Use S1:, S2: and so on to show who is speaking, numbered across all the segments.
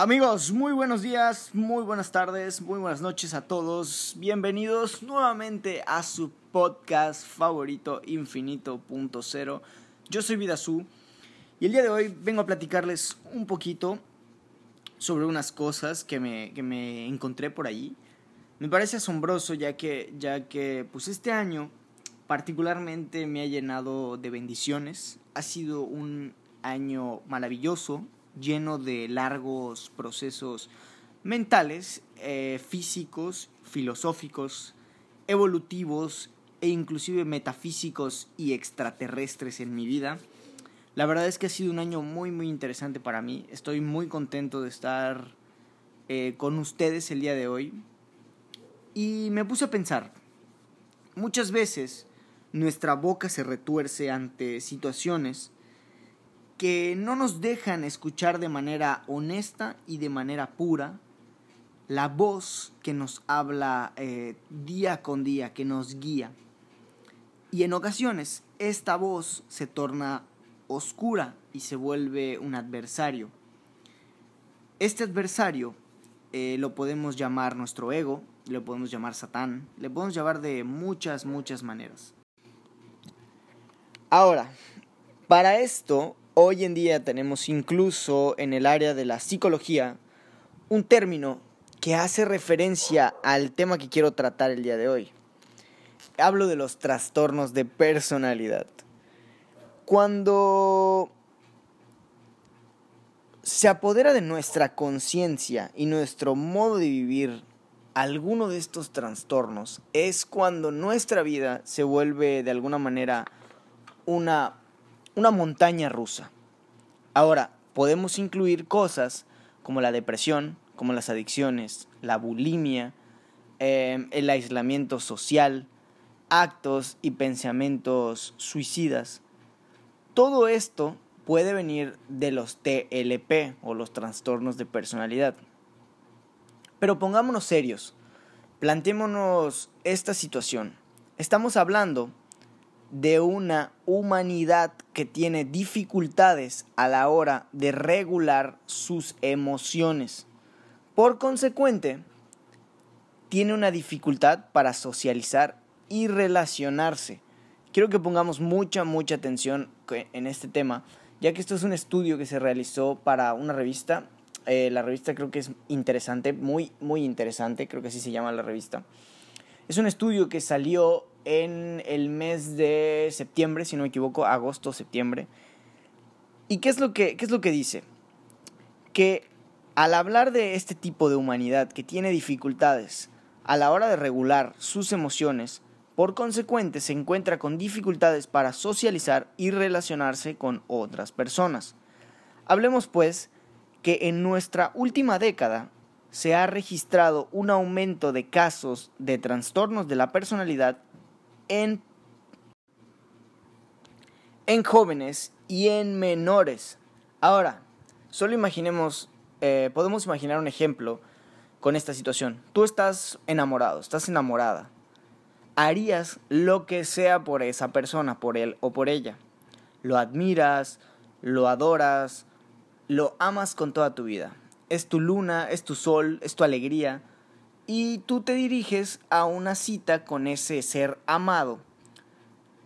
S1: Amigos, muy buenos días, muy buenas tardes, muy buenas noches a todos. Bienvenidos nuevamente a su podcast favorito Infinito.0. Yo soy Vidazú y el día de hoy vengo a platicarles un poquito sobre unas cosas que me, que me encontré por allí. Me parece asombroso ya que, ya que pues este año particularmente me ha llenado de bendiciones. Ha sido un año maravilloso, lleno de largos procesos mentales, eh, físicos, filosóficos, evolutivos e inclusive metafísicos y extraterrestres en mi vida. La verdad es que ha sido un año muy muy interesante para mí. Estoy muy contento de estar eh, con ustedes el día de hoy. Y me puse a pensar, muchas veces nuestra boca se retuerce ante situaciones que no nos dejan escuchar de manera honesta y de manera pura la voz que nos habla eh, día con día, que nos guía. Y en ocasiones esta voz se torna oscura y se vuelve un adversario. Este adversario eh, lo podemos llamar nuestro ego, lo podemos llamar Satán, le podemos llamar de muchas, muchas maneras. Ahora, para esto, hoy en día tenemos incluso en el área de la psicología un término que hace referencia al tema que quiero tratar el día de hoy. Hablo de los trastornos de personalidad. Cuando se apodera de nuestra conciencia y nuestro modo de vivir alguno de estos trastornos, es cuando nuestra vida se vuelve de alguna manera una, una montaña rusa. Ahora, podemos incluir cosas como la depresión, como las adicciones, la bulimia, em, el aislamiento social, actos y pensamientos suicidas. Todo esto puede venir de los TLP o los trastornos de personalidad. Pero pongámonos serios, planteémonos esta situación. Estamos hablando de una humanidad que tiene dificultades a la hora de regular sus emociones. Por consecuente, tiene una dificultad para socializar y relacionarse. Quiero que pongamos mucha, mucha atención en este tema, ya que esto es un estudio que se realizó para una revista. Eh, la revista creo que es interesante, muy, muy interesante, creo que así se llama la revista. Es un estudio que salió en el mes de septiembre, si no me equivoco, agosto, septiembre. ¿Y qué es lo que, qué es lo que dice? Que al hablar de este tipo de humanidad que tiene dificultades a la hora de regular sus emociones, por consecuente se encuentra con dificultades para socializar y relacionarse con otras personas. Hablemos pues que en nuestra última década se ha registrado un aumento de casos de trastornos de la personalidad en, en jóvenes y en menores. Ahora, solo imaginemos, eh, podemos imaginar un ejemplo con esta situación. Tú estás enamorado, estás enamorada. Harías lo que sea por esa persona, por él o por ella. Lo admiras, lo adoras, lo amas con toda tu vida es tu luna, es tu sol, es tu alegría, y tú te diriges a una cita con ese ser amado.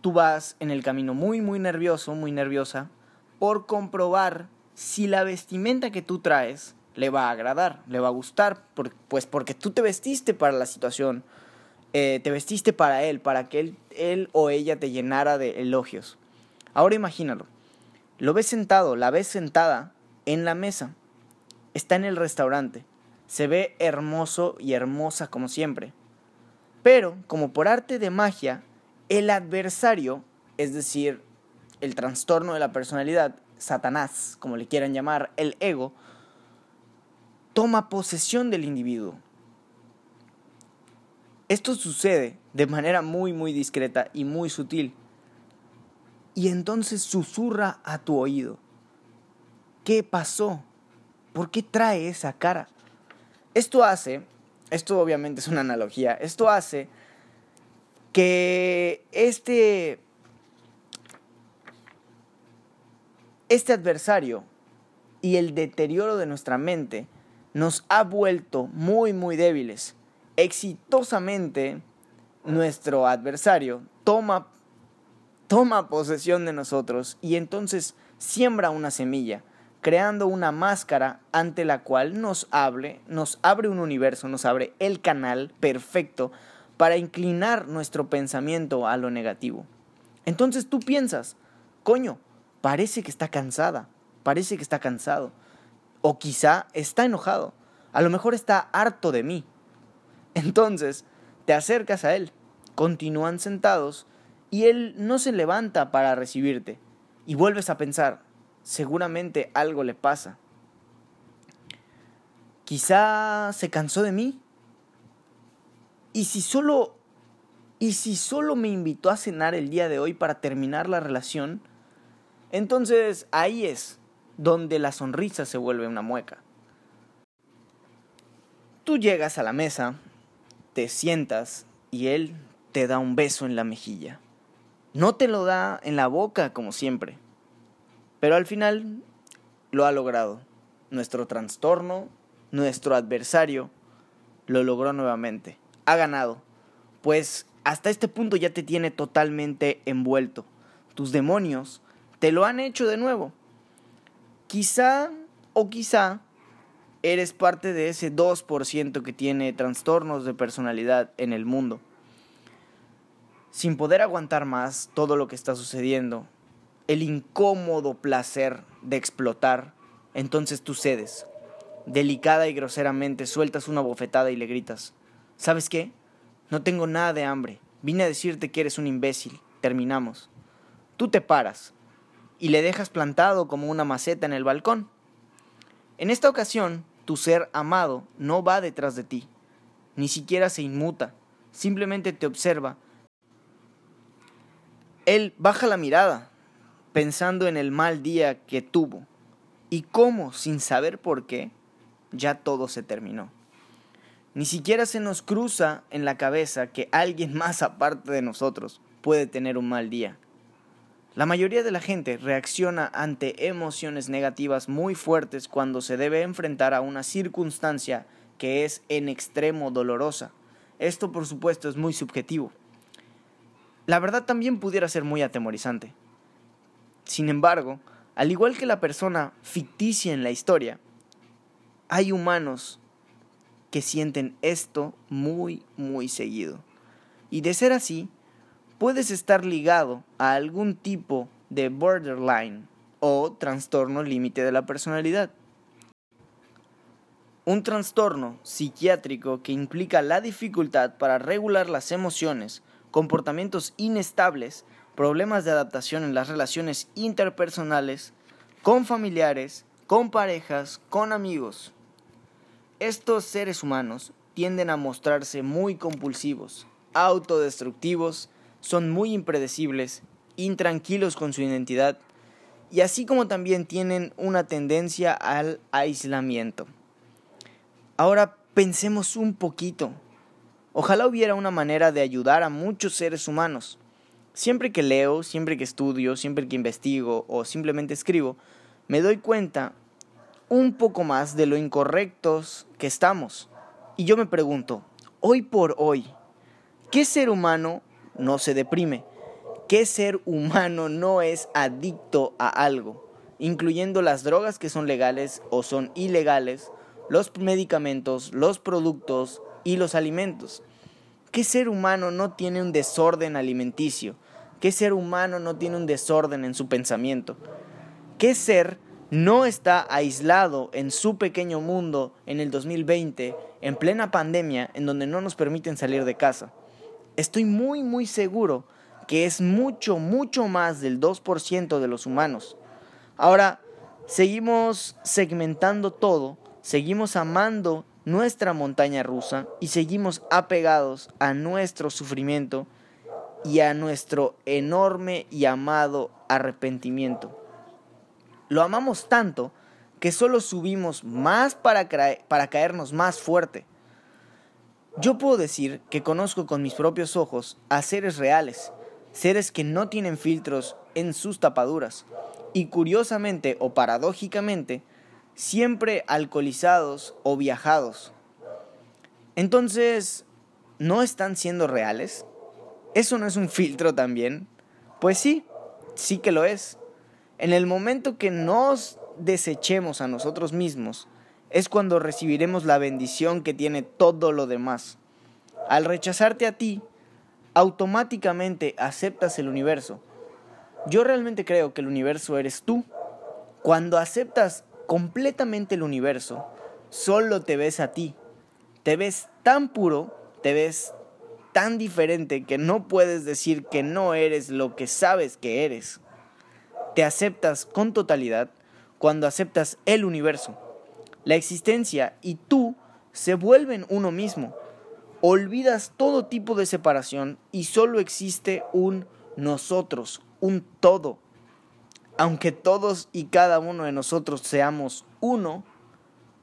S1: Tú vas en el camino muy, muy nervioso, muy nerviosa, por comprobar si la vestimenta que tú traes le va a agradar, le va a gustar, pues porque tú te vestiste para la situación, eh, te vestiste para él, para que él, él o ella te llenara de elogios. Ahora imagínalo, lo ves sentado, la ves sentada en la mesa está en el restaurante. Se ve hermoso y hermosa como siempre. Pero, como por arte de magia, el adversario, es decir, el trastorno de la personalidad, Satanás, como le quieran llamar, el ego, toma posesión del individuo. Esto sucede de manera muy muy discreta y muy sutil. Y entonces susurra a tu oído. ¿Qué pasó? ¿Por qué trae esa cara? Esto hace, esto obviamente es una analogía, esto hace que este, este adversario y el deterioro de nuestra mente nos ha vuelto muy, muy débiles. Exitosamente, nuestro adversario toma, toma posesión de nosotros y entonces siembra una semilla, creando una máscara ante la cual nos hable, nos abre un universo, nos abre el canal perfecto para inclinar nuestro pensamiento a lo negativo. Entonces tú piensas, coño, parece que está cansada, parece que está cansado, o quizá está enojado, a lo mejor está harto de mí. Entonces te acercas a él, continúan sentados y él no se levanta para recibirte y vuelves a pensar, seguramente algo le pasa. Quizá se cansó de mí. ¿Y si solo y si solo me invitó a cenar el día de hoy para terminar la relación? Entonces ahí es donde la sonrisa se vuelve una mueca. Tú llegas a la mesa, te sientas y él te da un beso en la mejilla. No te lo da en la boca como siempre, pero al final lo ha logrado. Nuestro trastorno, nuestro adversario, lo logró nuevamente. Ha ganado, pues hasta este punto ya te tiene totalmente envuelto. Tus demonios te lo han hecho de nuevo. Quizá o quizá eres parte de ese 2% que tiene trastornos de personalidad en el mundo. Sin poder aguantar más todo lo que está sucediendo, el incómodo placer de explotar, entonces tú cedes. Delicada y groseramente sueltas una bofetada y le gritas, ¿sabes qué? No tengo nada de hambre. Vine a decirte que eres un imbécil. Terminamos. Tú te paras, y le dejas plantado como una maceta en el balcón. En esta ocasión, tu ser amado no va detrás de ti, ni siquiera se inmuta, simplemente te observa. Él baja la mirada, pensando en el mal día que tuvo, y cómo, sin saber por qué, ya todo se terminó. Ni siquiera se nos cruza en la cabeza que alguien más aparte de nosotros puede tener un mal día. La mayoría de la gente reacciona ante emociones negativas muy fuertes cuando se debe enfrentar a una circunstancia que es en extremo dolorosa. Esto por supuesto es muy subjetivo. La verdad también pudiera ser muy atemorizante. Sin embargo, al igual que la persona ficticia en la historia, hay humanos que sienten esto muy, muy seguido. Y de ser así, puedes estar ligado a algún tipo de borderline o trastorno límite de la personalidad. Un trastorno psiquiátrico que implica la dificultad para regular las emociones, comportamientos inestables, problemas de adaptación en las relaciones interpersonales, con familiares, con parejas, con amigos. Estos seres humanos tienden a mostrarse muy compulsivos, autodestructivos son muy impredecibles, intranquilos con su identidad y así como también tienen una tendencia al aislamiento. Ahora pensemos un poquito. Ojalá hubiera una manera de ayudar a muchos seres humanos. Siempre que leo, siempre que estudio, siempre que investigo o simplemente escribo, me doy cuenta un poco más de lo incorrectos que estamos. Y yo me pregunto, hoy por hoy, ¿qué ser humano no se deprime. ¿Qué ser humano no es adicto a algo? Incluyendo las drogas que son legales o son ilegales, los medicamentos, los productos y los alimentos. ¿Qué ser humano no tiene un desorden alimenticio? ¿Qué ser humano no tiene un desorden en su pensamiento? ¿Qué ser no está aislado en su pequeño mundo en el 2020, en plena pandemia, en donde no nos permiten salir de casa? estoy muy, muy seguro que es mucho, mucho más del 2% de los humanos. Ahora, seguimos segmentando todo, seguimos amando nuestra montaña rusa y seguimos apegados a nuestro sufrimiento y a nuestro enorme y amado arrepentimiento. Lo amamos tanto que solo subimos más para, para caernos más fuerte. Yo puedo decir que conozco con mis propios ojos a seres reales, seres que no tienen filtros en sus tapaduras, y curiosamente o paradójicamente, siempre alcoholizados o viajados. Entonces, ¿no están siendo reales? ¿Eso no es un filtro también? Pues sí, sí que lo es. En el momento que nos desechemos a nosotros mismos, es cuando recibiremos la bendición que tiene todo lo demás. Al rechazarte a ti, automáticamente aceptas el universo. Yo realmente creo que el universo eres tú. Cuando aceptas completamente el universo, solo te ves a ti. Te ves tan puro, te ves tan diferente que no puedes decir que no eres lo que sabes que eres. Te aceptas con totalidad cuando aceptas el universo. La existencia y tú se vuelven uno mismo. Olvidas todo tipo de separación y solo existe un nosotros, un todo. Aunque todos y cada uno de nosotros seamos uno,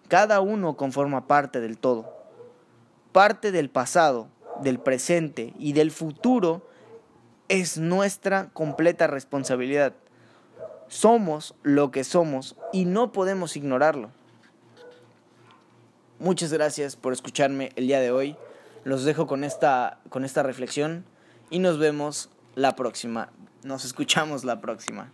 S1: cada uno conforma parte del todo. Parte del pasado, del presente y del futuro es nuestra completa responsabilidad. Somos lo que somos y no podemos ignorarlo. Muchas gracias por escucharme el día de hoy. Los dejo con esta, con esta reflexión y nos vemos la próxima. Nos escuchamos la próxima.